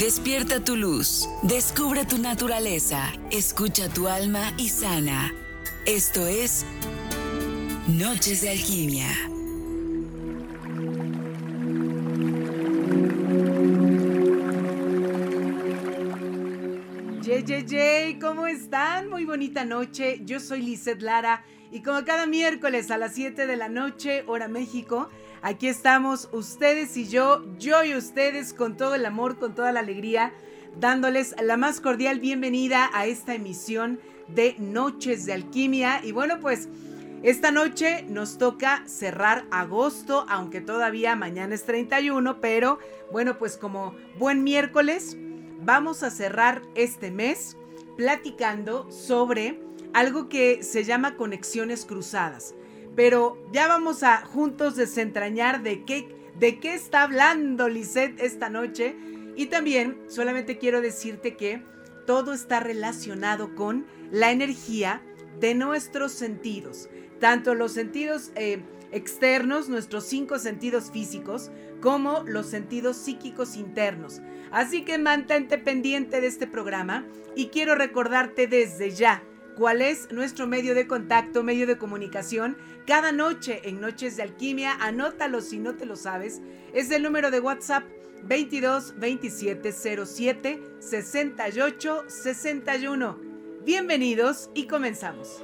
Despierta tu luz, descubre tu naturaleza, escucha tu alma y sana. Esto es Noches de Alquimia. Yay, yay, yay, ¿cómo están? Muy bonita noche. Yo soy Lizeth Lara y como cada miércoles a las 7 de la noche, hora México, aquí estamos ustedes y yo, yo y ustedes con todo el amor, con toda la alegría, dándoles la más cordial bienvenida a esta emisión de Noches de Alquimia. Y bueno, pues esta noche nos toca cerrar agosto, aunque todavía mañana es 31, pero bueno, pues como buen miércoles, vamos a cerrar este mes platicando sobre algo que se llama conexiones cruzadas. Pero ya vamos a juntos desentrañar de qué, de qué está hablando Lisette esta noche. Y también solamente quiero decirte que todo está relacionado con la energía de nuestros sentidos. Tanto los sentidos eh, externos, nuestros cinco sentidos físicos, como los sentidos psíquicos internos. Así que mantente pendiente de este programa y quiero recordarte desde ya cuál es nuestro medio de contacto, medio de comunicación. Cada noche en Noches de Alquimia, anótalo si no te lo sabes, es el número de WhatsApp 22 27 07 68 61. Bienvenidos y comenzamos.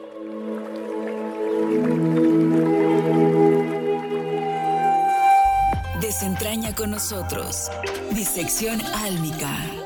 Desentraña con nosotros. Disección álmica.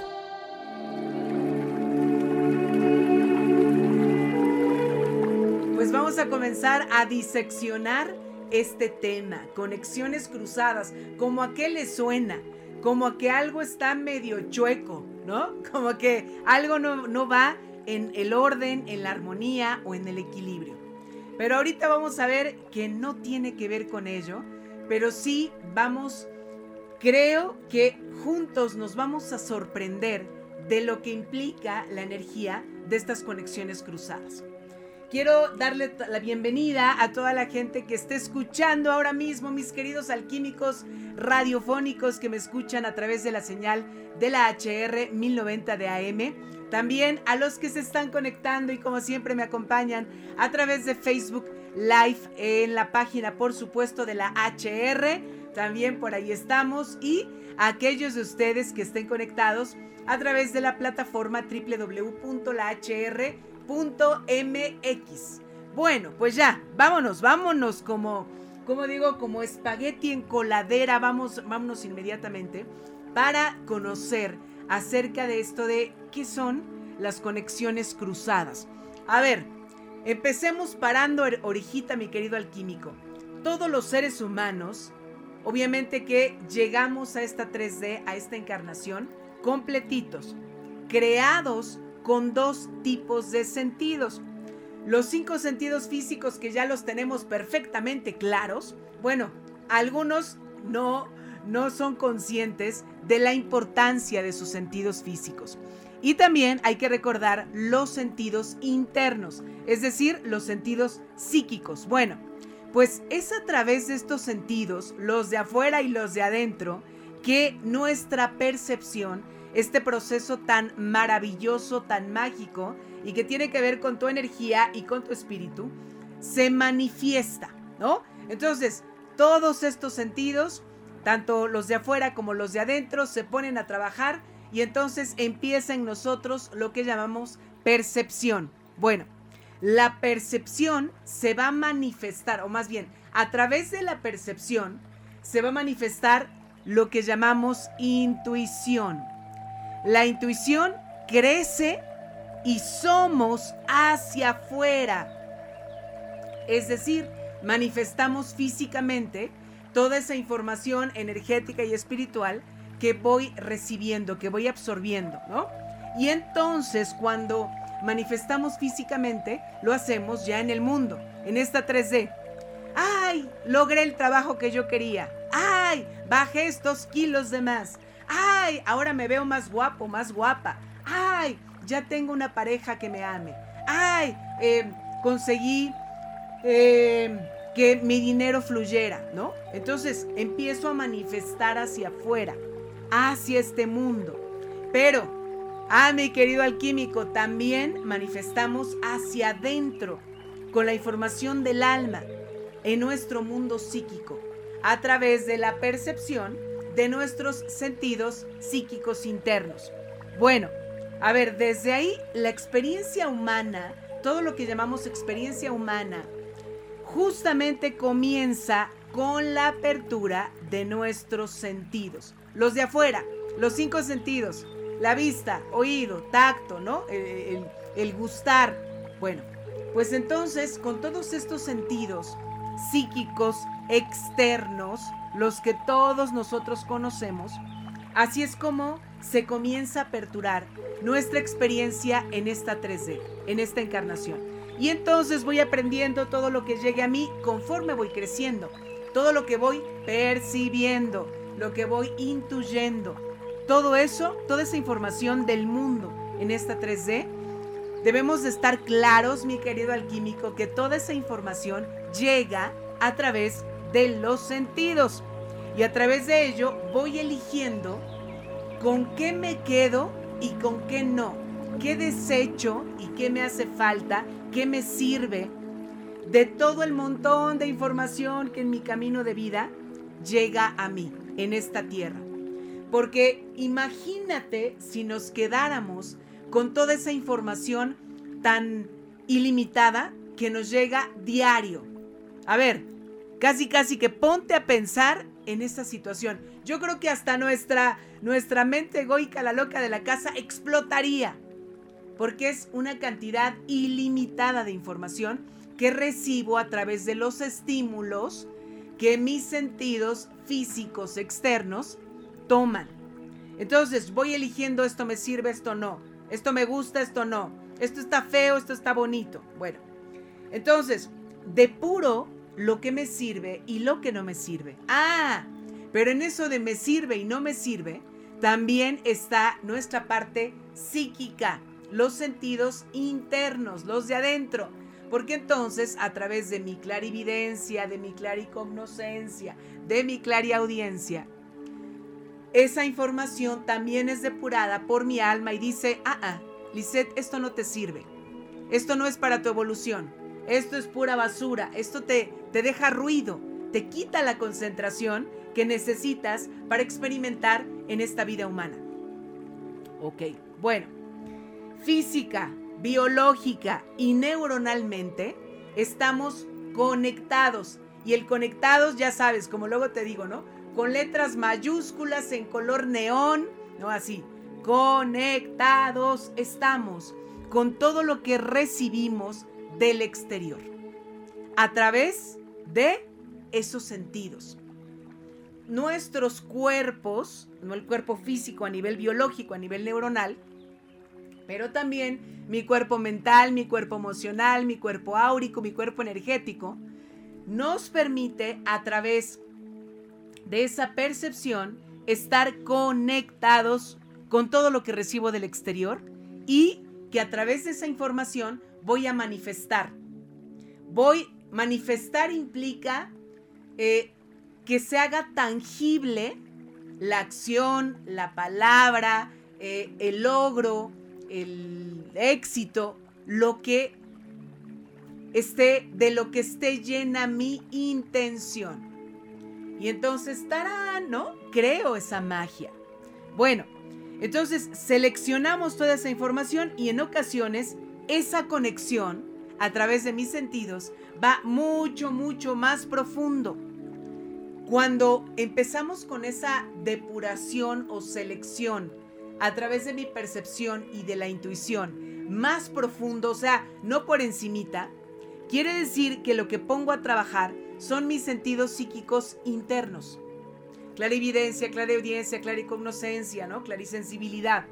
A comenzar a diseccionar este tema, conexiones cruzadas, como a qué le suena, como a que algo está medio chueco, ¿no? Como que algo no, no va en el orden, en la armonía o en el equilibrio. Pero ahorita vamos a ver que no tiene que ver con ello, pero sí vamos, creo que juntos nos vamos a sorprender de lo que implica la energía de estas conexiones cruzadas. Quiero darle la bienvenida a toda la gente que esté escuchando ahora mismo, mis queridos alquímicos radiofónicos que me escuchan a través de la señal de la HR 1090 de AM. También a los que se están conectando y como siempre me acompañan a través de Facebook Live en la página, por supuesto, de la HR. También por ahí estamos. Y a aquellos de ustedes que estén conectados a través de la plataforma www.lahr.com MX. Bueno, pues ya, vámonos, vámonos como, como digo, como espagueti en coladera, vamos, vámonos inmediatamente para conocer acerca de esto de qué son las conexiones cruzadas. A ver, empecemos parando orejita, mi querido alquímico. Todos los seres humanos, obviamente que llegamos a esta 3D, a esta encarnación, completitos, creados con dos tipos de sentidos. Los cinco sentidos físicos que ya los tenemos perfectamente claros, bueno, algunos no, no son conscientes de la importancia de sus sentidos físicos. Y también hay que recordar los sentidos internos, es decir, los sentidos psíquicos. Bueno, pues es a través de estos sentidos, los de afuera y los de adentro, que nuestra percepción este proceso tan maravilloso, tan mágico y que tiene que ver con tu energía y con tu espíritu, se manifiesta, ¿no? Entonces, todos estos sentidos, tanto los de afuera como los de adentro, se ponen a trabajar y entonces empieza en nosotros lo que llamamos percepción. Bueno, la percepción se va a manifestar, o más bien, a través de la percepción se va a manifestar lo que llamamos intuición. La intuición crece y somos hacia afuera. Es decir, manifestamos físicamente toda esa información energética y espiritual que voy recibiendo, que voy absorbiendo, ¿no? Y entonces cuando manifestamos físicamente, lo hacemos ya en el mundo, en esta 3D. ¡Ay! Logré el trabajo que yo quería. ¡Ay! Bajé estos kilos de más. ¡Ay! Ahora me veo más guapo, más guapa. ¡Ay! Ya tengo una pareja que me ame. ¡Ay! Em, conseguí em, que mi dinero fluyera, ¿no? Entonces empiezo a manifestar hacia afuera, hacia este mundo. Pero, ah, mi querido alquímico, también manifestamos hacia adentro con la información del alma en nuestro mundo psíquico a través de la percepción de nuestros sentidos psíquicos internos. Bueno, a ver, desde ahí la experiencia humana, todo lo que llamamos experiencia humana, justamente comienza con la apertura de nuestros sentidos. Los de afuera, los cinco sentidos, la vista, oído, tacto, ¿no? El, el gustar. Bueno, pues entonces con todos estos sentidos psíquicos externos, los que todos nosotros conocemos, así es como se comienza a aperturar nuestra experiencia en esta 3D, en esta encarnación. Y entonces voy aprendiendo todo lo que llegue a mí conforme voy creciendo, todo lo que voy percibiendo, lo que voy intuyendo. Todo eso, toda esa información del mundo en esta 3D, debemos de estar claros, mi querido alquímico, que toda esa información llega a través de los sentidos. Y a través de ello voy eligiendo con qué me quedo y con qué no. ¿Qué desecho y qué me hace falta? ¿Qué me sirve? De todo el montón de información que en mi camino de vida llega a mí, en esta tierra. Porque imagínate si nos quedáramos con toda esa información tan ilimitada que nos llega diario. A ver, casi casi que ponte a pensar en esta situación. Yo creo que hasta nuestra, nuestra mente egoica, la loca de la casa, explotaría. Porque es una cantidad ilimitada de información que recibo a través de los estímulos que mis sentidos físicos externos toman. Entonces voy eligiendo esto me sirve, esto no. Esto me gusta, esto no. Esto está feo, esto está bonito. Bueno, entonces, de puro lo que me sirve y lo que no me sirve. Ah, pero en eso de me sirve y no me sirve, también está nuestra parte psíquica, los sentidos internos, los de adentro. Porque entonces a través de mi clarividencia, de mi claricognoscencia, de mi clariaudiencia, esa información también es depurada por mi alma y dice, ah, ah, Lisette, esto no te sirve. Esto no es para tu evolución. Esto es pura basura. Esto te, te deja ruido. Te quita la concentración que necesitas para experimentar en esta vida humana. Ok, bueno. Física, biológica y neuronalmente estamos conectados. Y el conectados, ya sabes, como luego te digo, ¿no? Con letras mayúsculas en color neón, ¿no? Así. Conectados estamos con todo lo que recibimos del exterior a través de esos sentidos. Nuestros cuerpos, no el cuerpo físico a nivel biológico, a nivel neuronal, pero también mi cuerpo mental, mi cuerpo emocional, mi cuerpo áurico, mi cuerpo energético, nos permite a través de esa percepción estar conectados con todo lo que recibo del exterior y que a través de esa información voy a manifestar. Voy, manifestar implica eh, que se haga tangible la acción, la palabra, eh, el logro, el éxito, lo que esté, de lo que esté llena mi intención. Y entonces, estará, ¿no? Creo esa magia. Bueno, entonces seleccionamos toda esa información y en ocasiones esa conexión a través de mis sentidos va mucho, mucho más profundo. Cuando empezamos con esa depuración o selección a través de mi percepción y de la intuición más profundo, o sea, no por encimita, quiere decir que lo que pongo a trabajar son mis sentidos psíquicos internos. Clarividencia, clariaudiencia, claricognoscencia, ¿no? Clarisensibilidad.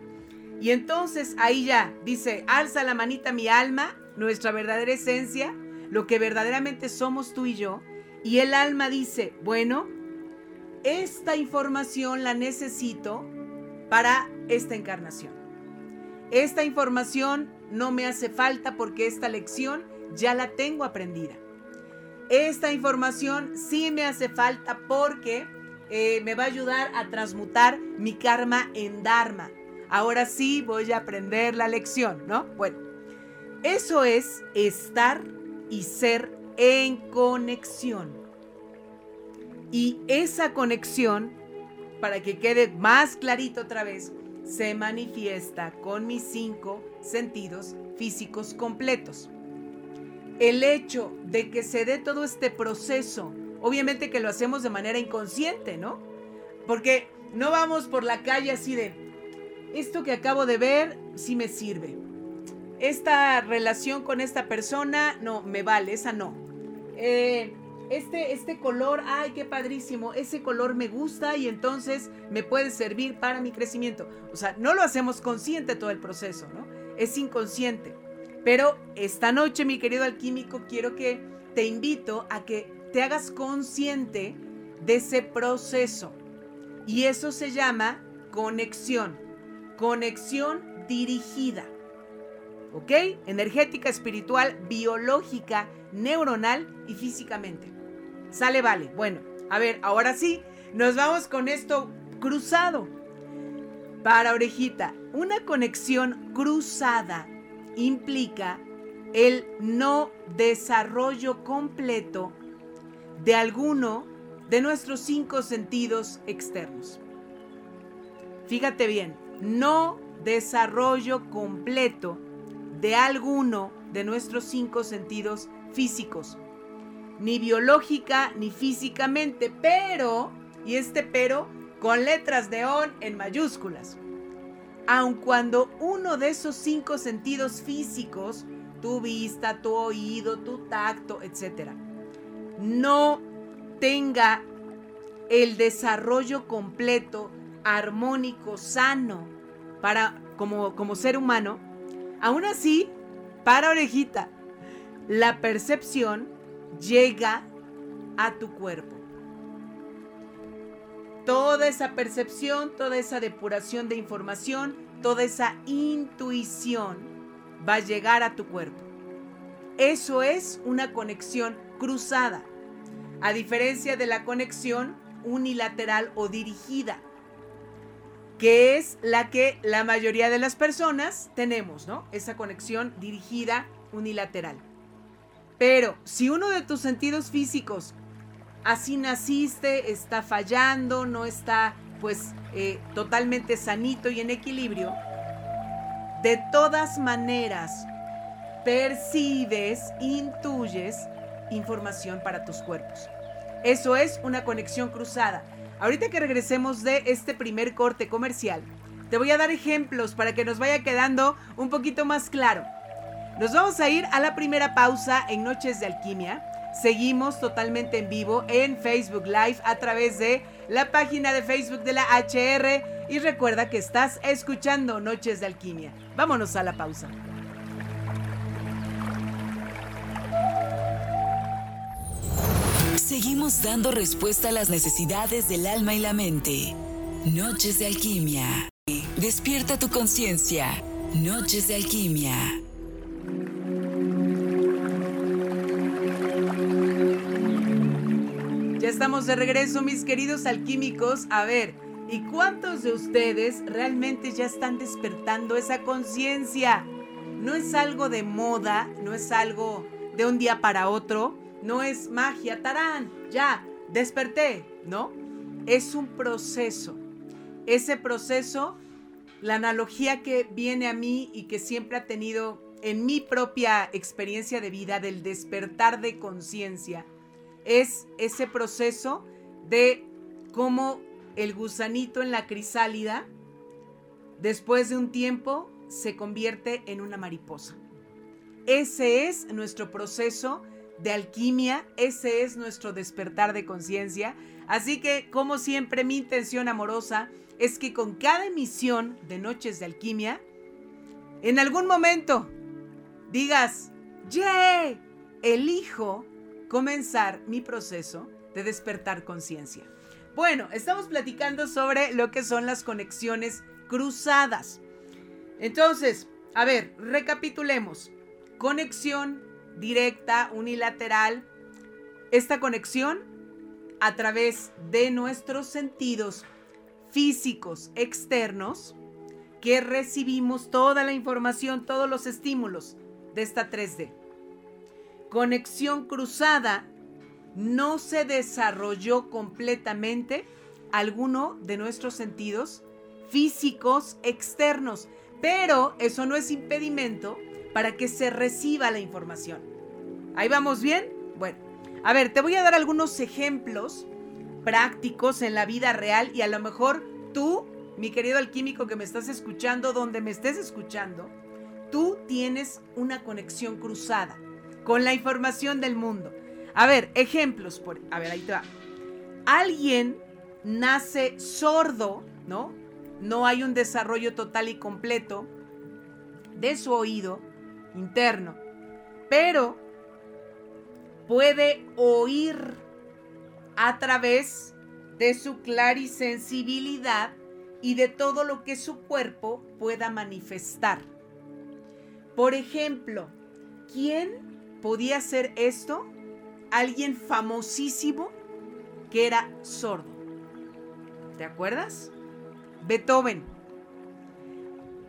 Y entonces ahí ya dice, alza la manita mi alma, nuestra verdadera esencia, lo que verdaderamente somos tú y yo, y el alma dice, bueno, esta información la necesito para esta encarnación. Esta información no me hace falta porque esta lección ya la tengo aprendida. Esta información sí me hace falta porque eh, me va a ayudar a transmutar mi karma en Dharma, ahora sí voy a aprender la lección, ¿no? Bueno, eso es estar y ser en conexión. Y esa conexión, para que quede más clarito otra vez, se manifiesta con mis cinco sentidos físicos completos. El hecho de que se dé todo este proceso, obviamente que lo hacemos de manera inconsciente, ¿no? Porque no vamos por la calle así de, esto que acabo de ver sí me sirve. Esta relación con esta persona, no, me vale, esa no. Eh, este, este color, ay, qué padrísimo, ese color me gusta y entonces me puede servir para mi crecimiento. O sea, no lo hacemos consciente todo el proceso, ¿no? Es inconsciente. Pero esta noche, mi querido alquímico, quiero que te invito a que te hagas consciente de ese proceso. Y eso se llama conexión. Conexión dirigida. ¿Ok? Energética, espiritual, biológica, neuronal y físicamente. Sale, vale. Bueno, a ver, ahora sí, nos vamos con esto cruzado. Para orejita, una conexión cruzada implica el no desarrollo completo de alguno de nuestros cinco sentidos externos. Fíjate bien, no desarrollo completo de alguno de nuestros cinco sentidos físicos ni biológica ni físicamente, pero, y este pero, con letras de on en mayúsculas. Aun cuando uno de esos cinco sentidos físicos, tu vista, tu oído, tu tacto, etc., no tenga el desarrollo completo, armónico, sano, para como, como ser humano, aún así, para orejita, la percepción llega a tu cuerpo. Toda esa percepción, toda esa depuración de información, toda esa intuición va a llegar a tu cuerpo. Eso es una conexión cruzada, a diferencia de la conexión unilateral o dirigida, que es la que la mayoría de las personas tenemos, ¿no? Esa conexión dirigida unilateral. Pero si uno de tus sentidos físicos, así naciste, está fallando, no está pues eh, totalmente sanito y en equilibrio, de todas maneras percibes, intuyes información para tus cuerpos. Eso es una conexión cruzada. Ahorita que regresemos de este primer corte comercial, te voy a dar ejemplos para que nos vaya quedando un poquito más claro. Nos vamos a ir a la primera pausa en Noches de Alquimia. Seguimos totalmente en vivo en Facebook Live a través de la página de Facebook de la HR y recuerda que estás escuchando Noches de Alquimia. Vámonos a la pausa. Seguimos dando respuesta a las necesidades del alma y la mente. Noches de Alquimia. Despierta tu conciencia. Noches de Alquimia. estamos de regreso, mis queridos alquímicos. A ver, ¿y cuántos de ustedes realmente ya están despertando esa conciencia? No es algo de moda, no es algo de un día para otro, no es magia, tarán, ya, desperté, ¿no? Es un proceso. Ese proceso, la analogía que viene a mí y que siempre ha tenido en mi propia experiencia de vida del despertar de conciencia, es ese proceso de cómo el gusanito en la crisálida, después de un tiempo, se convierte en una mariposa. Ese es nuestro proceso de alquimia, ese es nuestro despertar de conciencia. Así que, como siempre, mi intención amorosa es que con cada emisión de Noches de Alquimia, en algún momento digas, ¡Yay! Elijo comenzar mi proceso de despertar conciencia. Bueno, estamos platicando sobre lo que son las conexiones cruzadas. Entonces, a ver, recapitulemos. Conexión directa, unilateral. Esta conexión a través de nuestros sentidos físicos externos que recibimos toda la información, todos los estímulos de esta 3D. Conexión cruzada no se desarrolló completamente alguno de nuestros sentidos físicos externos, pero eso no es impedimento para que se reciba la información. ¿Ahí vamos bien? Bueno, a ver, te voy a dar algunos ejemplos prácticos en la vida real y a lo mejor tú, mi querido alquímico que me estás escuchando, donde me estés escuchando, tú tienes una conexión cruzada con la información del mundo. A ver, ejemplos. Por, a ver, ahí te va. Alguien nace sordo, ¿no? No hay un desarrollo total y completo de su oído interno, pero puede oír a través de su clarisensibilidad y de todo lo que su cuerpo pueda manifestar. Por ejemplo, ¿quién podía hacer esto? Alguien famosísimo que era sordo. ¿Te acuerdas? Beethoven.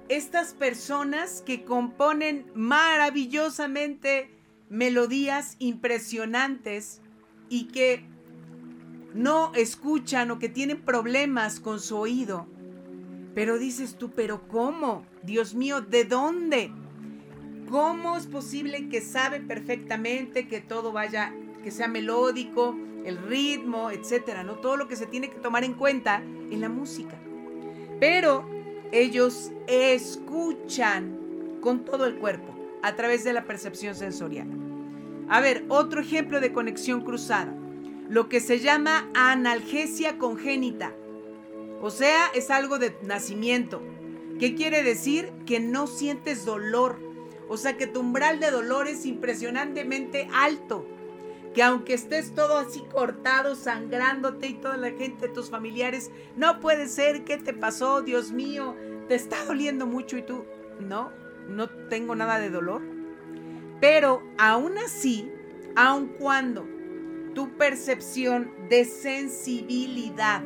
Estas personas que componen maravillosamente melodías impresionantes y que no escuchan o que tienen problemas con su oído. Pero dices tú, pero ¿cómo? Dios mío, ¿de dónde? ¿Cómo es posible que sabe perfectamente que todo vaya, que sea melódico, el ritmo, etcétera, ¿no? Todo lo que se tiene que tomar en cuenta en la música. Pero ellos escuchan con todo el cuerpo a través de la percepción sensorial. A ver, otro ejemplo de conexión cruzada, lo que se llama analgesia congénita. O sea, es algo de nacimiento. ¿Qué quiere decir? Que no sientes dolor. O sea, que tu umbral de dolor es impresionantemente alto. Que aunque estés todo así cortado, sangrándote y toda la gente, tus familiares, no puede ser, ¿qué te pasó? Dios mío, te está doliendo mucho y tú, no, no tengo nada de dolor. Pero aún así, aun cuando tu percepción de sensibilidad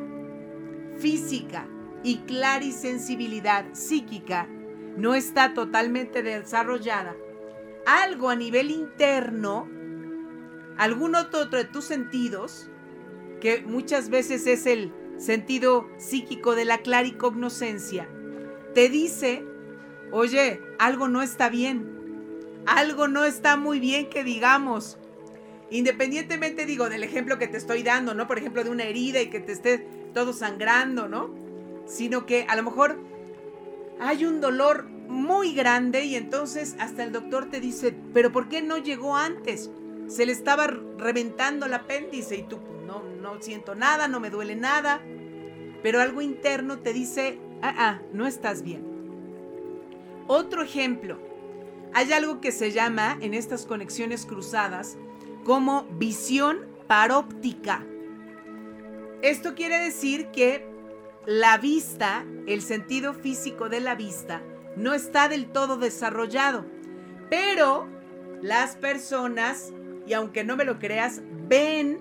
física y clarisensibilidad psíquica no está totalmente desarrollada, algo a nivel interno, algún otro de tus sentidos, que muchas veces es el sentido psíquico de la claricognoscencia, te dice, oye, algo no está bien, algo no está muy bien que digamos. Independientemente, digo, del ejemplo que te estoy dando, ¿no? Por ejemplo, de una herida y que te esté todo sangrando, ¿no? Sino que a lo mejor hay un dolor muy grande y entonces hasta el doctor te dice, pero ¿por qué no llegó antes? Se le estaba reventando el apéndice y tú no, no siento nada, no me duele nada, pero algo interno te dice, ah, ah, no estás bien. Otro ejemplo, hay algo que se llama en estas conexiones cruzadas como visión paróptica. Esto quiere decir que la vista, el sentido físico de la vista, no está del todo desarrollado, pero las personas, y aunque no me lo creas, ven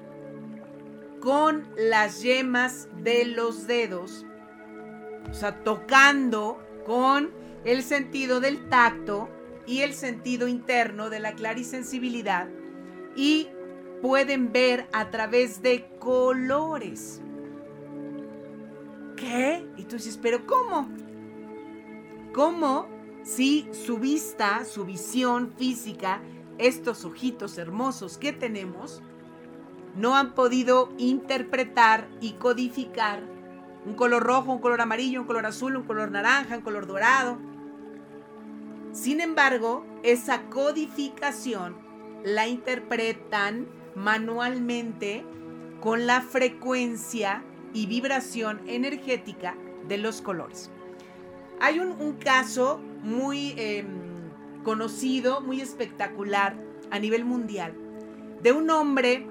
con las yemas de los dedos, o sea, tocando con el sentido del tacto y el sentido interno de la clarisensibilidad y pueden ver a través de colores. ¿Qué? Y tú dices, pero ¿cómo? ¿Cómo si su vista, su visión física, estos ojitos hermosos que tenemos, no han podido interpretar y codificar un color rojo, un color amarillo, un color azul, un color naranja, un color dorado? Sin embargo, esa codificación la interpretan manualmente con la frecuencia y vibración energética de los colores. Hay un, caso muy em, conocido, muy espectacular a nivel mundial, de un hombre,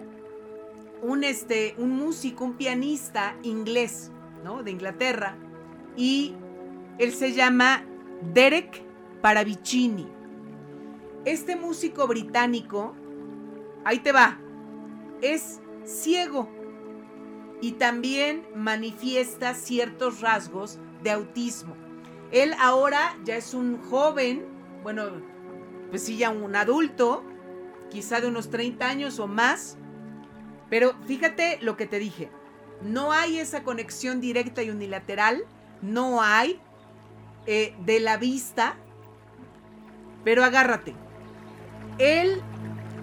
un, este, un músico, un pianista inglés, ¿no? De Inglaterra, y él se llama Derek Paravicini. Este músico británico, ahí te va, es ciego y también manifiesta ciertos rasgos de autismo. Él ahora ya es un joven, bueno, pues sí, ya un adulto, quizá de unos 30 años o más. Pero fíjate lo que te dije. No hay esa conexión directa y unilateral. No hay eh, de la vista. Pero agárrate. Él,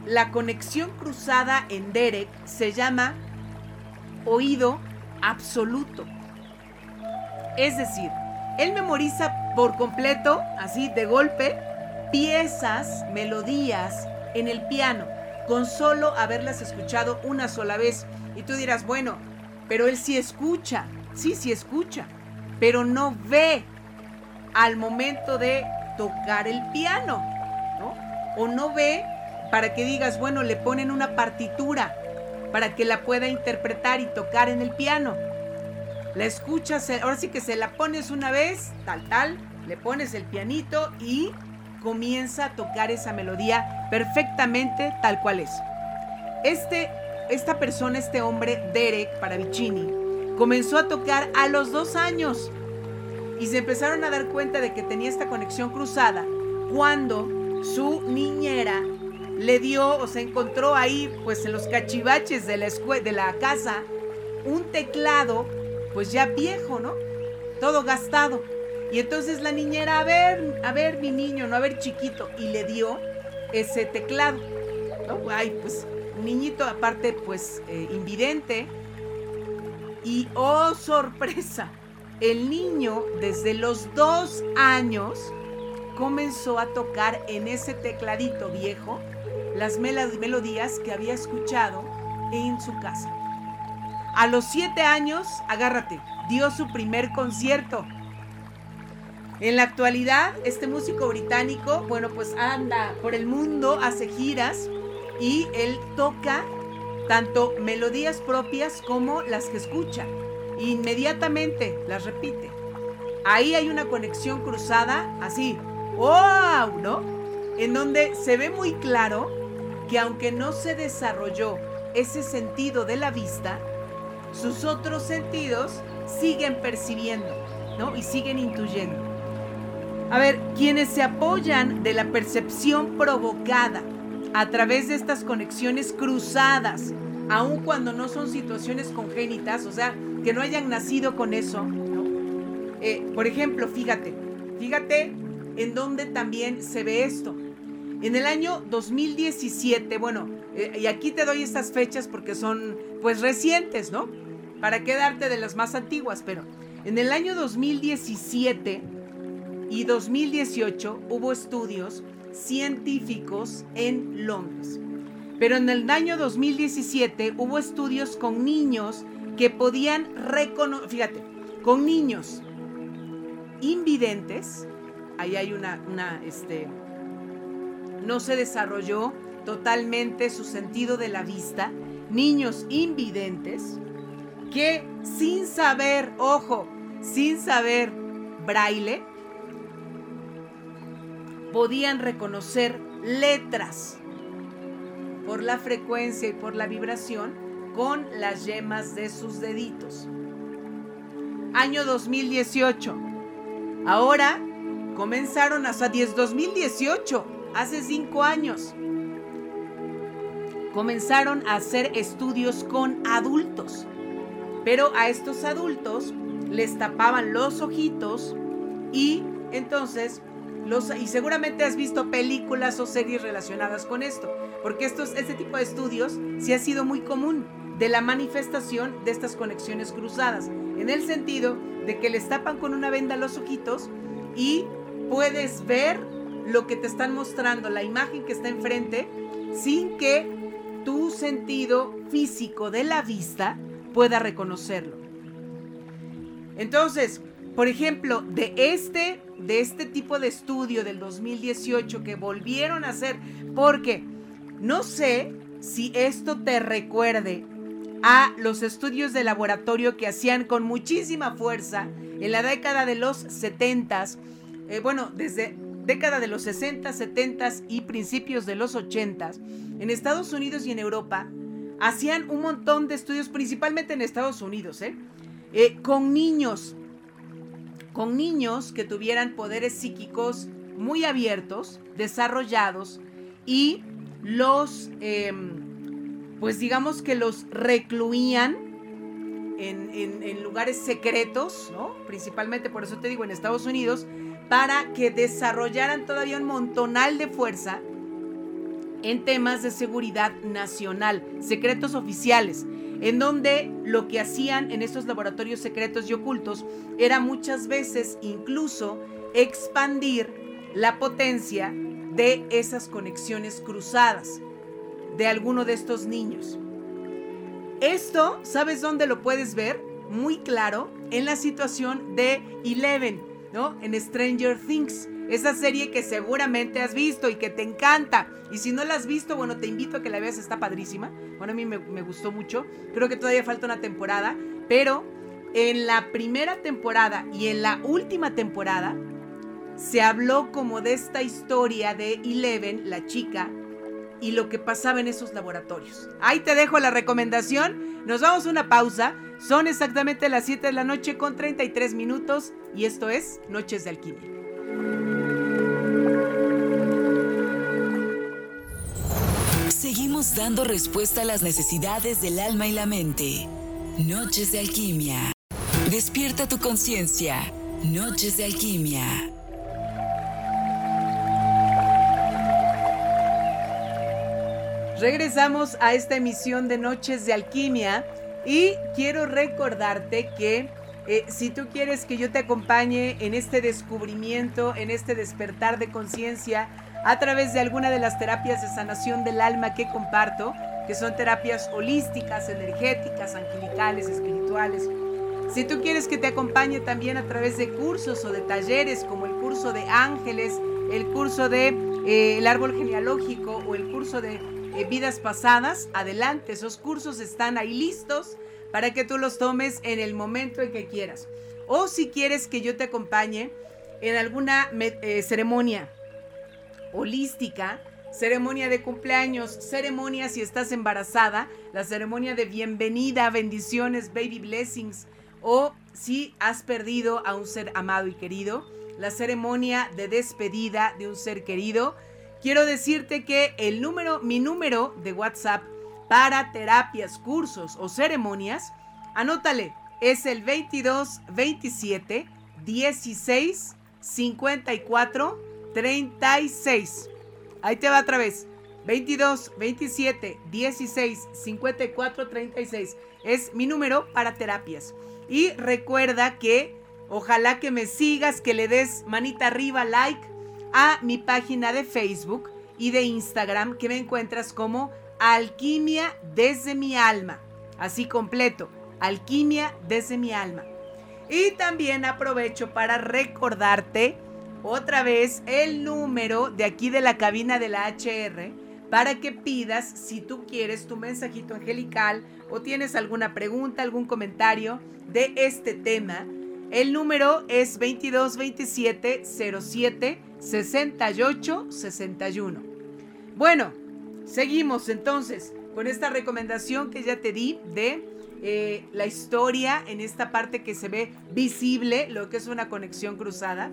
la conexión cruzada en Derek se llama oído absoluto. Es decir, él memoriza por completo, así de golpe, piezas, melodías en el piano, con solo haberlas escuchado una sola vez. Y tú dirás, bueno, pero él sí escucha, sí, sí escucha, pero no ve al momento de tocar el piano, ¿no? O no ve para que digas, bueno, le ponen una partitura para que la pueda interpretar y tocar en el piano. La escuchas, ahora sí que se la pones una vez, tal, tal, le pones el pianito y comienza a tocar esa melodía perfectamente tal cual es. Este, esta persona, este hombre, Derek Paravicini, comenzó a tocar a los dos años y se empezaron a dar cuenta de que tenía esta conexión cruzada cuando su niñera le dio o se encontró ahí, pues en los cachivaches de la, de la casa, un teclado, pues ya viejo, ¿no? Todo gastado. Y entonces la niñera, a ver, a ver mi niño, no a ver chiquito, y le dio ese teclado. Ay, pues un niñito aparte, pues eh, invidente. Y oh, sorpresa, el niño desde los dos años comenzó a tocar en ese tecladito viejo las melodías que había escuchado en su casa. A los siete años, agárrate, dio su primer concierto en la actualidad, este músico británico, bueno, pues anda por el mundo, hace giras y él toca tanto melodías propias como las que escucha. Inmediatamente las repite. Ahí hay una conexión cruzada así, ¡wow! ¿No? En donde se ve muy claro que aunque no se desarrolló ese sentido de la vista, sus otros sentidos siguen percibiendo, ¿no? Y siguen intuyendo. A ver, quienes se apoyan de la percepción provocada a través de estas conexiones cruzadas, aun cuando no son situaciones congénitas, o sea, que no hayan nacido con eso, eh, por ejemplo, fíjate, fíjate en dónde también se ve esto. En el año 2017, bueno, eh, y aquí te doy estas fechas porque son pues recientes, ¿no? Para quedarte de las más antiguas, pero en el año 2017 y 2018 hubo estudios científicos en Londres. Pero en el año 2017 hubo estudios con niños que podían reconocer, fíjate, con niños invidentes, ahí hay una, una, este, no se desarrolló totalmente su sentido de la vista, niños invidentes que sin saber, ojo, sin saber braille, podían reconocer letras por la frecuencia y por la vibración con las yemas de sus deditos. Año 2018. Ahora comenzaron hasta 10 2018, hace cinco años. Comenzaron a hacer estudios con adultos. Pero a estos adultos les tapaban los ojitos y entonces y seguramente has visto películas o series relacionadas con esto, porque estos, este tipo de estudios sí ha sido muy común de la manifestación de estas conexiones cruzadas, en el sentido de que les tapan con una venda los ojitos y puedes ver lo que te están mostrando, la imagen que está enfrente, sin que tu sentido físico de la vista pueda reconocerlo. Entonces, por ejemplo, de este de este tipo de estudio del 2018 que volvieron a hacer, porque no sé si esto te recuerde a los estudios de laboratorio que hacían con muchísima fuerza en la década de los 70, eh, bueno, desde década de los 60, 70 y principios de los 80, en Estados Unidos y en Europa, hacían un montón de estudios, principalmente en Estados Unidos, ¿eh? Eh, con niños con niños que tuvieran poderes psíquicos muy abiertos, desarrollados y los, em, pues digamos que los recluían en, en, lugares secretos, ¿no? Principalmente, por eso te digo, en Estados Unidos, para que desarrollaran todavía un montonal de fuerza en temas de seguridad nacional, secretos oficiales, en donde lo que hacían en estos laboratorios secretos y ocultos era muchas veces incluso expandir la potencia de esas conexiones cruzadas de alguno de estos niños. Esto, ¿sabes dónde lo puedes ver? Muy claro en la situación de Eleven, ¿no? En Stranger Things, esa serie que seguramente has visto y que te encanta. Y si no la has visto, bueno, te invito a que la veas, está padrísima. Bueno, a mí me, gustó mucho. Creo que todavía falta una temporada, pero en la primera temporada y en la última temporada se habló como de esta historia de Eleven, la chica, y lo que pasaba en esos laboratorios. Ahí te dejo la recomendación. Nos vamos a una pausa. Son exactamente las 7 de la noche con 33 minutos y esto es Noches de Alquimia. Seguimos dando respuesta a las necesidades del alma y la mente. Noches de Alquimia. Despierta tu conciencia. Noches de Alquimia. Regresamos a esta emisión de Noches de Alquimia y quiero recordarte que eh, si tú quieres que yo te acompañe en este descubrimiento, en este despertar de conciencia, a través de alguna de las terapias de sanación del alma que comparto, que son terapias holísticas, energéticas, angelicales, espirituales. Si tú quieres que te acompañe también a través de cursos o de talleres como el curso de ángeles, el curso de eh, el árbol genealógico o el curso de eh, vidas pasadas, adelante, esos cursos están ahí listos para que tú los tomes en el momento en que quieras. O si quieres que yo te acompañe en alguna eh, ceremonia holística, ceremonia de cumpleaños, ceremonia si estás embarazada, la ceremonia de bienvenida, bendiciones, baby blessings, o si has perdido a un ser amado y querido, la ceremonia de despedida de un ser querido, quiero decirte que el número, mi número de WhatsApp para terapias, cursos o ceremonias, anótale, es el 22 27 16 54 36. Ahí te va otra vez. 22 27 16 54 36 es mi número para terapias. Y recuerda que ojalá que me sigas, que le des manita arriba, like a mi página de Facebook y de Instagram que me encuentras como Alquimia desde mi alma. Así completo, Alquimia desde mi alma. Y también aprovecho para recordarte otra vez el número de aquí de la cabina de la HR para que pidas si tú quieres tu mensajito angelical o tienes alguna pregunta, algún comentario de este tema. El número es 2227 07 6861. Bueno, seguimos entonces con esta recomendación que ya te di de eh, la historia en esta parte que se ve visible, lo que es una conexión cruzada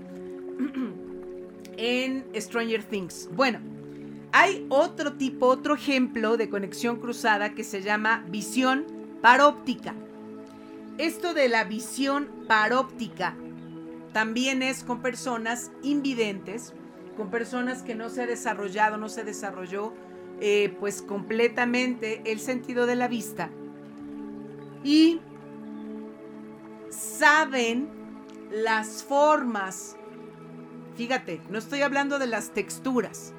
en Stranger Things. Bueno, hay otro tipo, otro ejemplo de conexión cruzada que se llama visión paróptica. Esto de la visión paróptica también es con personas invidentes, con personas que no se ha desarrollado, no se desarrolló eh, pues completamente el sentido de la vista. Y saben las formas. Fíjate, no estoy hablando de las texturas.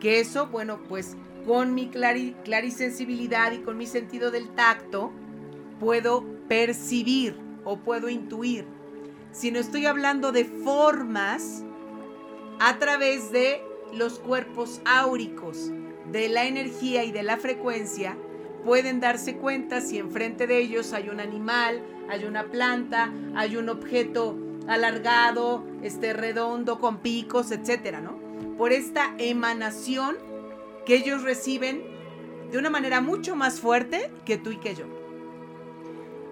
Que eso, bueno, pues con mi clarisensibilidad y con mi sentido del tacto, puedo percibir o puedo intuir sino estoy hablando de formas a través de los cuerpos áuricos, de la energía y de la frecuencia, pueden darse cuenta si enfrente de ellos hay un animal, hay una planta, hay un objeto alargado, este redondo con picos, etcétera, ¿no? Por esta emanación que ellos reciben de una manera mucho más fuerte que tú y que yo.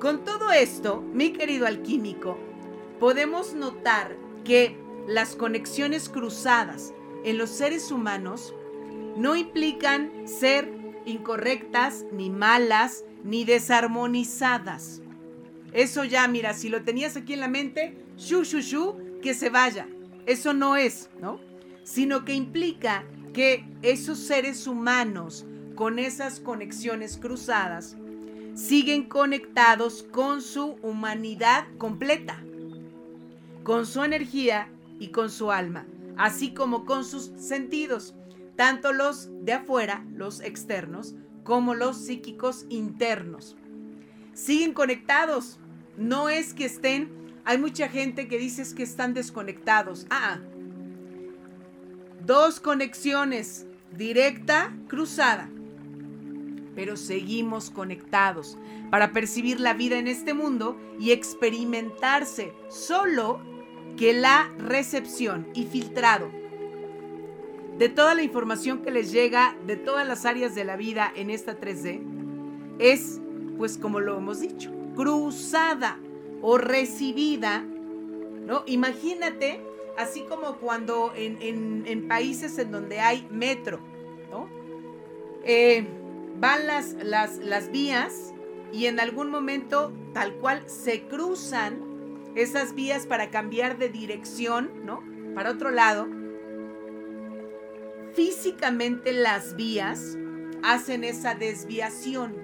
Con todo esto, mi querido alquímico, podemos notar que las conexiones cruzadas en los seres humanos no implican ser incorrectas, ni malas, ni desarmonizadas. Eso ya, mira, si lo tenías aquí en la mente, shu, shu, shu, que se vaya. Eso no es, ¿no? Sino que implica que esos seres humanos con esas conexiones cruzadas siguen conectados con su humanidad completa, con su energía y con su alma, así como con sus sentidos, tanto los de afuera, los externos, como los psíquicos internos. Siguen conectados, no es que estén, hay mucha gente que dice que están desconectados. Ah, dos conexiones, directa, cruzada pero seguimos conectados para percibir la vida en este mundo y experimentarse solo que la recepción y filtrado de toda la información que les llega de todas las áreas de la vida en esta 3D es, pues como lo hemos dicho, cruzada o recibida, ¿no? Imagínate, así como cuando en, países en donde hay metro, ¿no? Eh, van las, las, las vías y en algún momento tal cual se cruzan esas vías para cambiar de dirección, ¿no? Para otro lado. Físicamente las vías hacen esa desviación.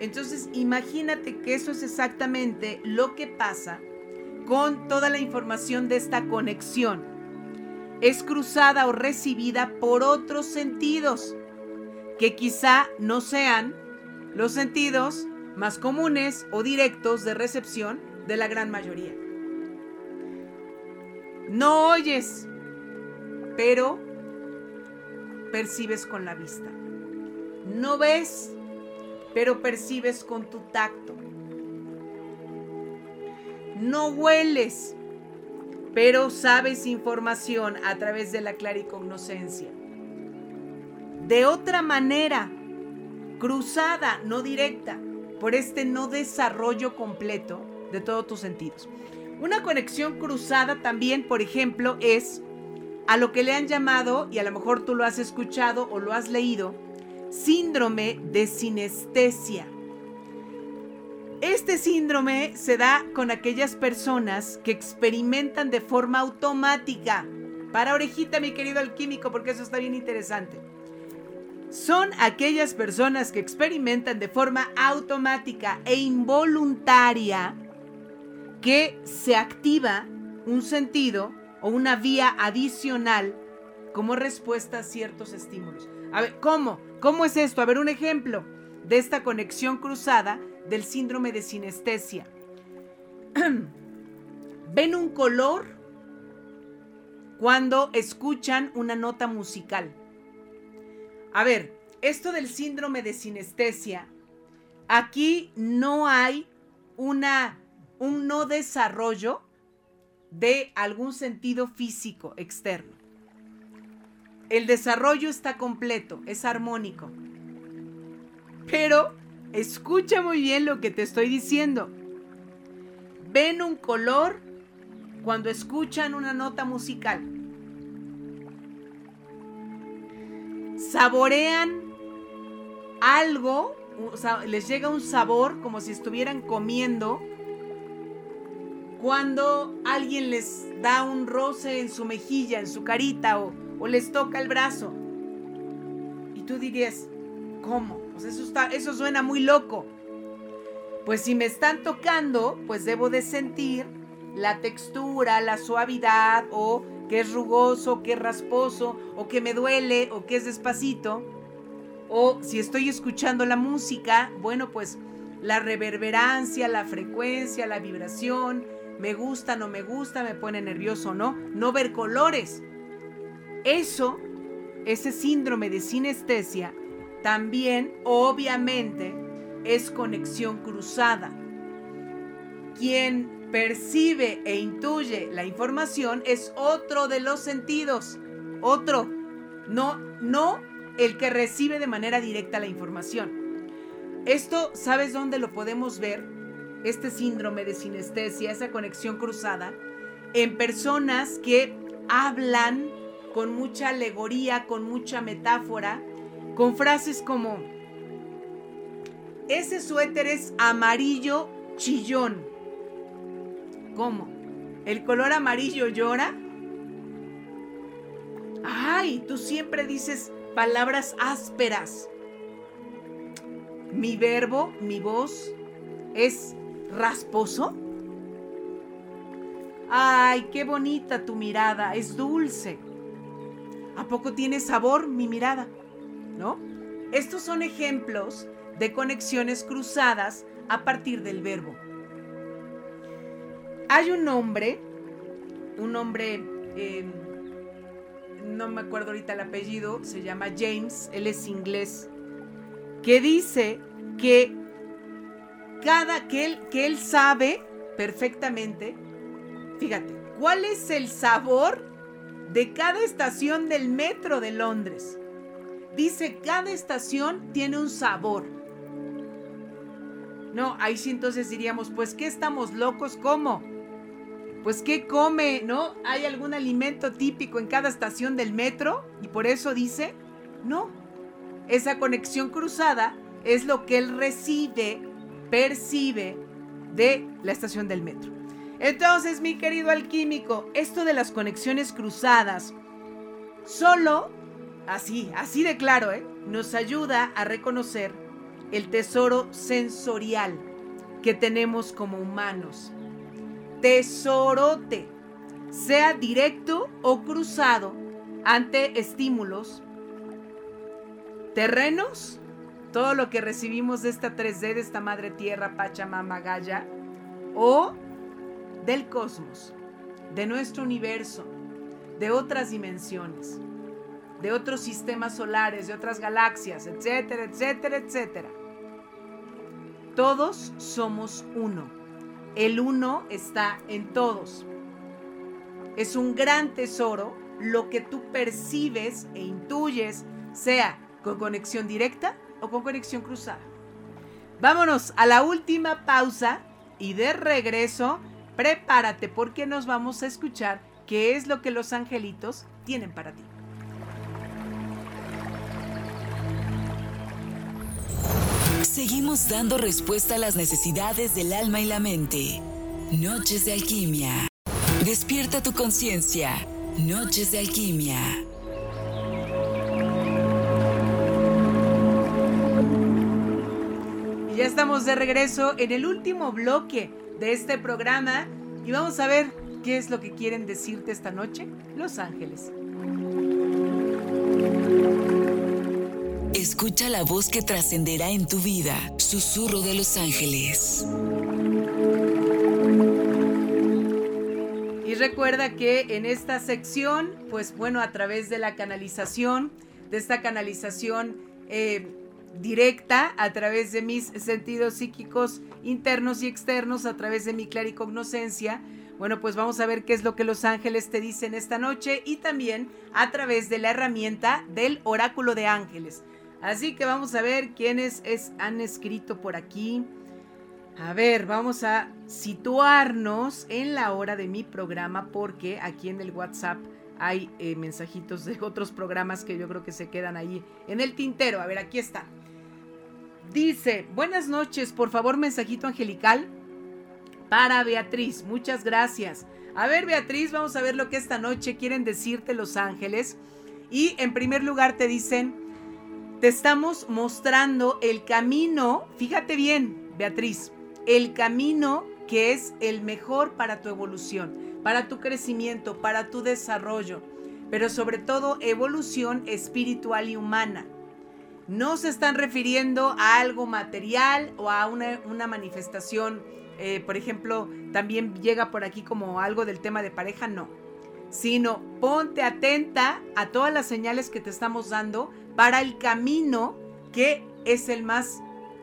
Entonces imagínate que eso es exactamente lo que pasa con toda la información de esta conexión. Es cruzada o recibida por otros sentidos que quizá no sean los sentidos más comunes o directos de recepción de la gran mayoría. No oyes, pero percibes con la vista. No ves, pero percibes con tu tacto. No hueles, pero sabes información a través de la claricognoscencia de otra manera, cruzada, no directa, por este no desarrollo completo de todos tus sentidos. Una conexión cruzada también, por ejemplo, es a lo que le han llamado, y a lo mejor tú lo has escuchado o lo has leído, síndrome de sinestesia. Este síndrome se da con aquellas personas que experimentan de forma automática. Para orejita, mi querido alquímico, porque eso está bien interesante son aquellas personas que experimentan de forma automática e involuntaria que se activa un sentido o una vía adicional como respuesta a ciertos estímulos. A ver, ¿cómo? ¿Cómo es esto? A ver, un ejemplo de esta conexión cruzada del síndrome de sinestesia. Ven un color cuando escuchan una nota musical. A ver, esto del síndrome de sinestesia, aquí no hay una, un no desarrollo de algún sentido físico externo. El desarrollo está completo, es armónico. Pero escucha muy bien lo que te estoy diciendo. Ven un color cuando escuchan una nota musical. saborean algo, les llega un sabor como si estuvieran comiendo cuando alguien les da un roce en su mejilla, en su carita o, les toca el brazo. Y tú dirías, ¿cómo? Pues eso, está, eso suena muy loco. Pues si me están tocando, pues debo de sentir la textura, la suavidad o que es rugoso, que es rasposo, o que me duele, o que es despacito. O si estoy escuchando la música, bueno, pues la reverberancia, la frecuencia, la vibración, me gusta, no me gusta, me pone nervioso, ¿no? No ver colores. Eso, ese síndrome de sinestesia, también obviamente es conexión cruzada. Quien percibe e intuye la información es otro de los sentidos, otro, no, no el que recibe de manera directa la información. Esto, ¿sabes dónde lo podemos ver? este síndrome de sinestesia, esa conexión cruzada, en personas que hablan con mucha alegoría, con mucha metáfora, con frases como, ese suéter es amarillo chillón. ¿Cómo? ¿El color amarillo llora? Ay, tú siempre dices palabras ásperas. Mi verbo, mi voz, es rasposo. Ay, qué bonita tu mirada, es dulce. ¿A poco tiene sabor mi mirada? ¿No? Estos son ejemplos de conexiones cruzadas a partir del verbo. Hay un hombre, un hombre, em, no me acuerdo ahorita el apellido, se llama James, él es inglés, que dice que cada que él, que él sabe perfectamente, fíjate, cuál es el sabor de cada estación del metro de Londres. Dice, cada estación tiene un sabor. No, ahí sí entonces diríamos, pues ¿qué estamos locos? ¿Cómo? Pues ¿qué come? ¿No? ¿Hay algún alimento típico en cada estación del metro? Y por eso dice, no. Esa conexión cruzada es lo que él recibe, percibe de la estación del metro. Entonces, mi querido alquímico, esto de las conexiones cruzadas, solo, así, así de claro, ¿eh? nos ayuda a reconocer el tesoro sensorial que tenemos como humanos. Tesorote, sea directo o cruzado ante estímulos, terrenos, todo lo que recibimos de esta 3D, de esta madre tierra, Pachamama, Gaya, o del cosmos, de nuestro universo, de otras dimensiones, de otros sistemas solares, de otras galaxias, etcétera, etcétera, etcétera. Todos somos uno. El uno está en todos. Es un gran tesoro lo que tú percibes e intuyes, sea con conexión directa o con conexión cruzada. Vámonos a la última pausa y de regreso prepárate porque nos vamos a escuchar qué es lo que los angelitos tienen para ti. Seguimos dando respuesta a las necesidades del alma y la mente. Noches de alquimia. Despierta tu conciencia. Noches de alquimia. Y ya estamos de regreso en el último bloque de este programa y vamos a ver qué es lo que quieren decirte esta noche Los Ángeles. Escucha la voz que trascenderá en tu vida, susurro de los ángeles. Y recuerda que en esta sección, pues bueno, a través de la canalización, de esta canalización eh, directa a través de mis sentidos psíquicos internos y externos, a través de mi claricognoscencia. Bueno, pues vamos a ver qué es lo que los ángeles te dicen esta noche y también a través de la herramienta del oráculo de ángeles. Así que vamos a ver quiénes es, han escrito por aquí. A ver, vamos a situarnos en la hora de mi programa porque aquí en el WhatsApp hay eh, mensajitos de otros programas que yo creo que se quedan ahí en el tintero. A ver, aquí está. Dice, buenas noches, por favor, mensajito angelical para Beatriz. Muchas gracias. A ver, Beatriz, vamos a ver lo que esta noche quieren decirte los ángeles. Y en primer lugar te dicen, te estamos mostrando el camino, fíjate bien, Beatriz, el camino que es el mejor para tu evolución, para tu crecimiento, para tu desarrollo, pero sobre todo evolución espiritual y humana. No se están refiriendo a algo material o a una, manifestación, eh, por ejemplo, también llega por aquí como algo del tema de pareja, no. Sino ponte atenta a todas las señales que te estamos dando para el camino que es el más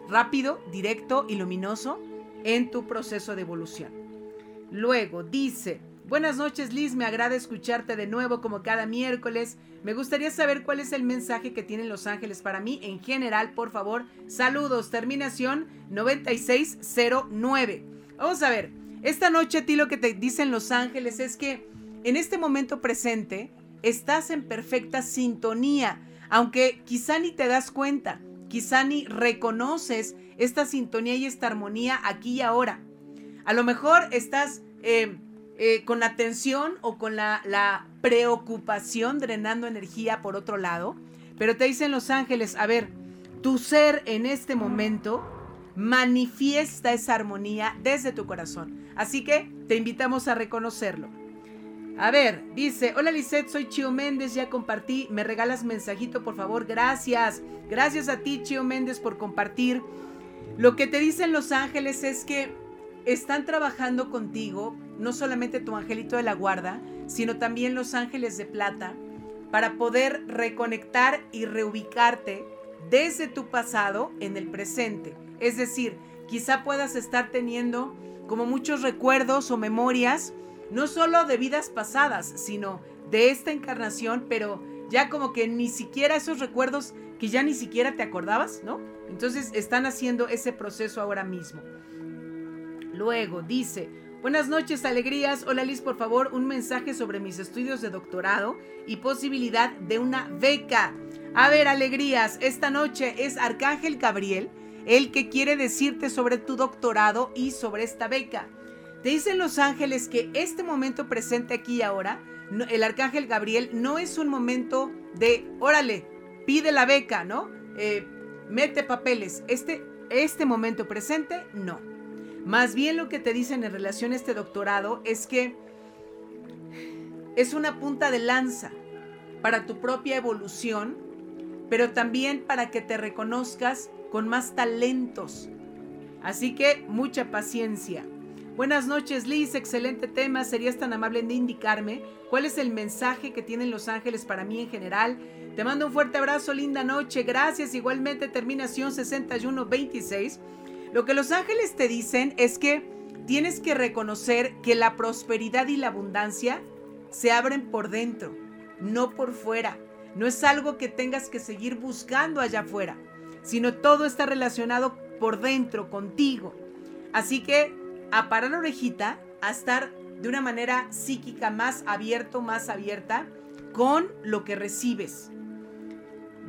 rápido, directo y luminoso en tu proceso de evolución. Luego dice, Buenas noches Liz, me agrada escucharte de nuevo como cada miércoles. Me gustaría saber cuál es el mensaje que tienen los ángeles para mí en general, por favor. Saludos, terminación 9609. Vamos a ver, esta noche a ti lo que te dicen los ángeles es que en este momento presente estás en perfecta sintonía, aunque quizá ni te das cuenta, quizá ni reconoces esta sintonía y esta armonía aquí y ahora. A lo mejor estás... Eh, eh, con la o con la, la preocupación drenando energía por otro lado. Pero te dicen los ángeles, a ver, tu ser en este momento manifiesta esa armonía desde tu corazón. Así que te invitamos a reconocerlo. A ver, dice, hola Lisette, soy Chio Méndez, ya compartí, me regalas mensajito por favor, gracias. Gracias a ti Chio Méndez por compartir. Lo que te dicen los ángeles es que están trabajando contigo no solamente tu angelito de la guarda, sino también los ángeles de plata, para poder reconectar y reubicarte desde tu pasado en el presente. Es decir, quizá puedas estar teniendo como muchos recuerdos o memorias, no solo de vidas pasadas, sino de esta encarnación, pero ya como que ni siquiera esos recuerdos que ya ni siquiera te acordabas, ¿no? Entonces están haciendo ese proceso ahora mismo. Luego dice, Buenas noches, alegrías. Hola Liz, por favor, un mensaje sobre mis estudios de doctorado y posibilidad de una beca. A ver, alegrías, esta noche es Arcángel Gabriel el que quiere decirte sobre tu doctorado y sobre esta beca. Te dicen los ángeles que este momento presente aquí y ahora, el Arcángel Gabriel no es un momento de, órale, pide la beca, ¿no? Eh, mete papeles. Este, este momento presente, no. Más bien lo que te dicen en relación a este doctorado es que es una punta de lanza para tu propia evolución, pero también para que te reconozcas con más talentos. Así que mucha paciencia. Buenas noches Liz, excelente tema. ¿Serías tan amable de indicarme cuál es el mensaje que tienen los ángeles para mí en general? Te mando un fuerte abrazo, linda noche. Gracias. Igualmente terminación 6126. Lo que los ángeles te dicen es que tienes que reconocer que la prosperidad y la abundancia se abren por dentro, no por fuera. No es algo que tengas que seguir buscando allá afuera, sino todo está relacionado por dentro, contigo. Así que a parar la orejita, a estar de una manera psíquica más abierto, más abierta con lo que recibes.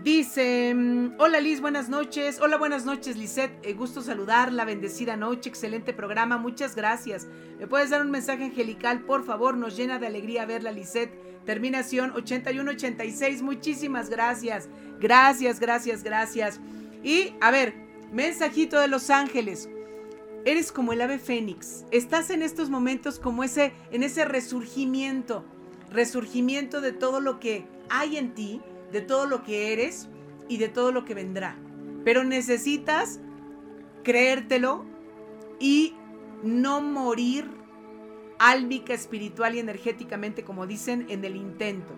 Dice, mm, hola Liz, buenas noches. Hola, buenas noches Lisette. Eh, gusto saludarla, bendecida noche, excelente programa, muchas gracias. ¿Me puedes dar un mensaje angelical? Por favor, nos llena de alegría verla Lisette. Terminación 8186, muchísimas gracias. Gracias, gracias, gracias. Y, a ver, mensajito de los ángeles. Eres como el ave fénix. Estás en estos momentos como ese, en ese resurgimiento. Resurgimiento de todo lo que hay en ti de todo lo que eres y de todo lo que vendrá. Pero necesitas creértelo y no morir álmica, espiritual y energéticamente, como dicen en el intento.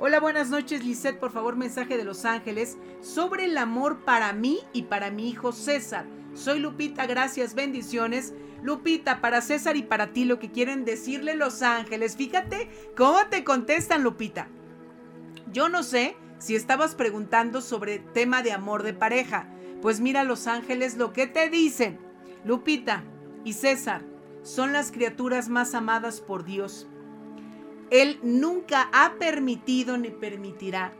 Hola, buenas noches, Lisette. Por favor, mensaje de Los Ángeles sobre el amor para mí y para mi hijo César. Soy Lupita, gracias, bendiciones. Lupita, para César y para ti lo que quieren decirle Los Ángeles. Fíjate cómo te contestan, Lupita. Yo no sé si estabas preguntando sobre tema de amor de pareja. Pues mira los ángeles lo que te dicen. Lupita y César son las criaturas más amadas por Dios. Él nunca ha permitido ni permitirá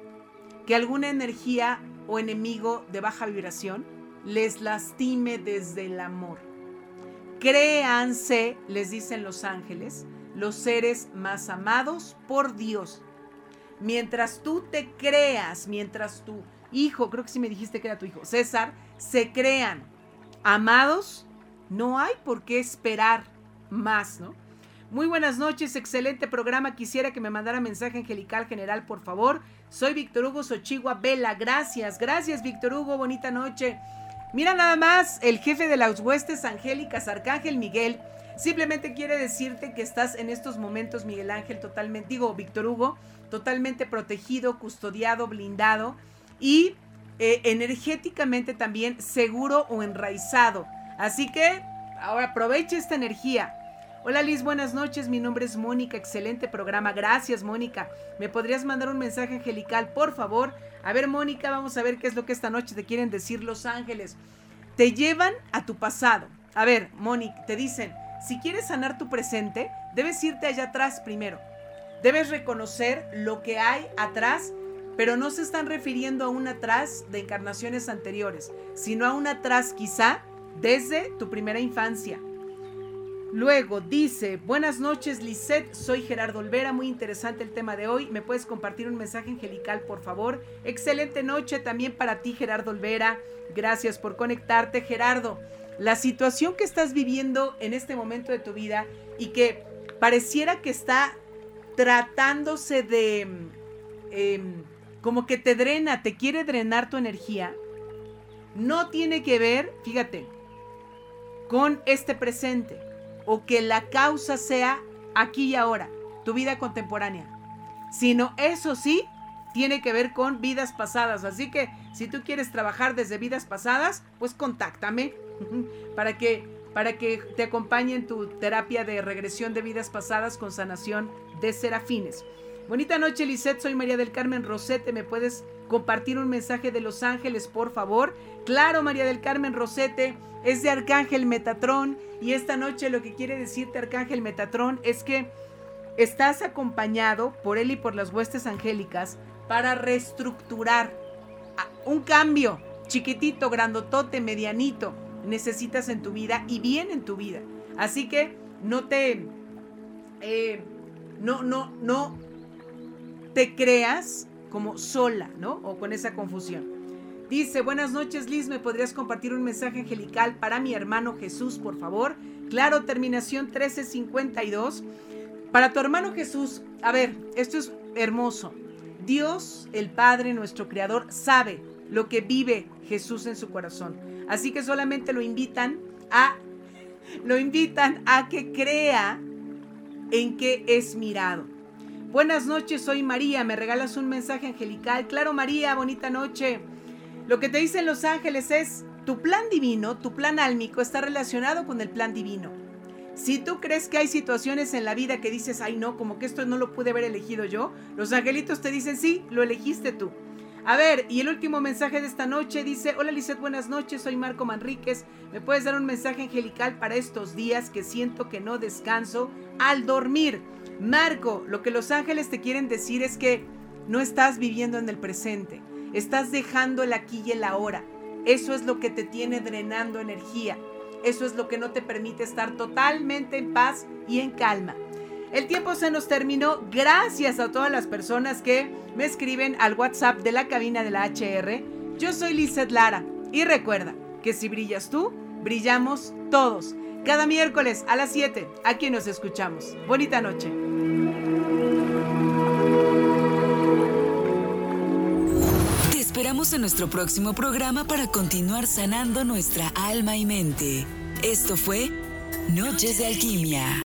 que alguna energía o enemigo de baja vibración les lastime desde el amor. Créanse, les dicen los ángeles, los seres más amados por Dios mientras tú te creas, mientras tu hijo, creo que sí me dijiste que era tu hijo, César, se crean amados, no hay por qué esperar más, ¿no? Muy buenas noches, excelente programa. Quisiera que me mandara mensaje angelical general, por favor. Soy Víctor Hugo Sochigua Vela. Gracias, gracias, Víctor Hugo. Bonita noche. Mira nada más, el jefe de las huestes angélicas, Arcángel Miguel, simplemente quiere decirte que estás en estos momentos, Miguel Ángel, totalmente, digo, Víctor Hugo, totalmente protegido, custodiado, blindado y eh, energéticamente también seguro o enraizado. Así que ahora aproveche esta energía. Hola Liz, buenas noches. Mi nombre es Mónica. Excelente programa. Gracias, Mónica. ¿Me podrías mandar un mensaje angelical, por favor? A ver, Mónica, vamos a ver qué es lo que esta noche te quieren decir los ángeles. Te llevan a tu pasado. A ver, Mónica, te dicen, si quieres sanar tu presente, debes irte allá atrás primero. Debes reconocer lo que hay atrás, pero no se están refiriendo a un atrás de encarnaciones anteriores, sino a un atrás quizá desde tu primera infancia. Luego dice, buenas noches Lisette, soy Gerardo Olvera, muy interesante el tema de hoy, ¿me puedes compartir un mensaje angelical por favor? Excelente noche también para ti Gerardo Olvera, gracias por conectarte Gerardo. La situación que estás viviendo en este momento de tu vida y que pareciera que está tratándose de... Em, como que te drena, te quiere drenar tu energía, no tiene que ver, fíjate, con este presente o que la causa sea aquí y ahora, tu vida contemporánea, sino eso sí tiene que ver con vidas pasadas. Así que si tú quieres trabajar desde vidas pasadas, pues contáctame para que para que te acompañe en tu terapia de regresión de vidas pasadas con sanación de serafines. Bonita noche, Lisette. Soy María del Carmen Rosete. ¿Me puedes compartir un mensaje de Los Ángeles, por favor? Claro, María del Carmen Rosete. Es de Arcángel Metatrón. Y esta noche lo que quiere decirte Arcángel Metatrón es que estás acompañado por él y por las huestes angélicas para reestructurar un cambio chiquitito, grandotote, medianito necesitas en tu vida y bien en tu vida. Así que no te... Eh, no, no, no te creas como sola, ¿no? O con esa confusión. Dice, buenas noches Liz, ¿me podrías compartir un mensaje angelical para mi hermano Jesús, por favor? Claro, terminación 1352. Para tu hermano Jesús, a ver, esto es hermoso. Dios, el Padre, nuestro Creador, sabe lo que vive Jesús en su corazón. Así que solamente lo invitan a, lo invitan a que crea en que es mirado. Buenas noches, soy María. ¿Me regalas un mensaje angelical? Claro, María, bonita noche. Lo que te dicen los ángeles es, tu plan divino, tu plan álmico está relacionado con el plan divino. Si tú crees que hay situaciones en la vida que dices, ay no, como que esto no lo pude haber elegido yo, los angelitos te dicen, sí, lo elegiste tú. A ver, y el último mensaje de esta noche dice, hola Lizeth, buenas noches, soy Marco Manríquez, ¿me puedes dar un mensaje angelical para estos días que siento que no descanso al dormir? Marco, lo que los ángeles te quieren decir es que no estás viviendo en el presente, estás dejando el aquí y el ahora. Eso es lo que te tiene drenando energía. Eso es lo que no te permite estar totalmente en paz y en calma. El tiempo se nos terminó. Gracias a todas las personas que me escriben al WhatsApp de la cabina de la HR. Yo soy Lizeth Lara y recuerda que si brillas tú, brillamos todos. Cada miércoles a las 7, aquí nos escuchamos. Bonita noche. Te esperamos en nuestro próximo programa para continuar sanando nuestra alma y mente. Esto fue Noches de Alquimia.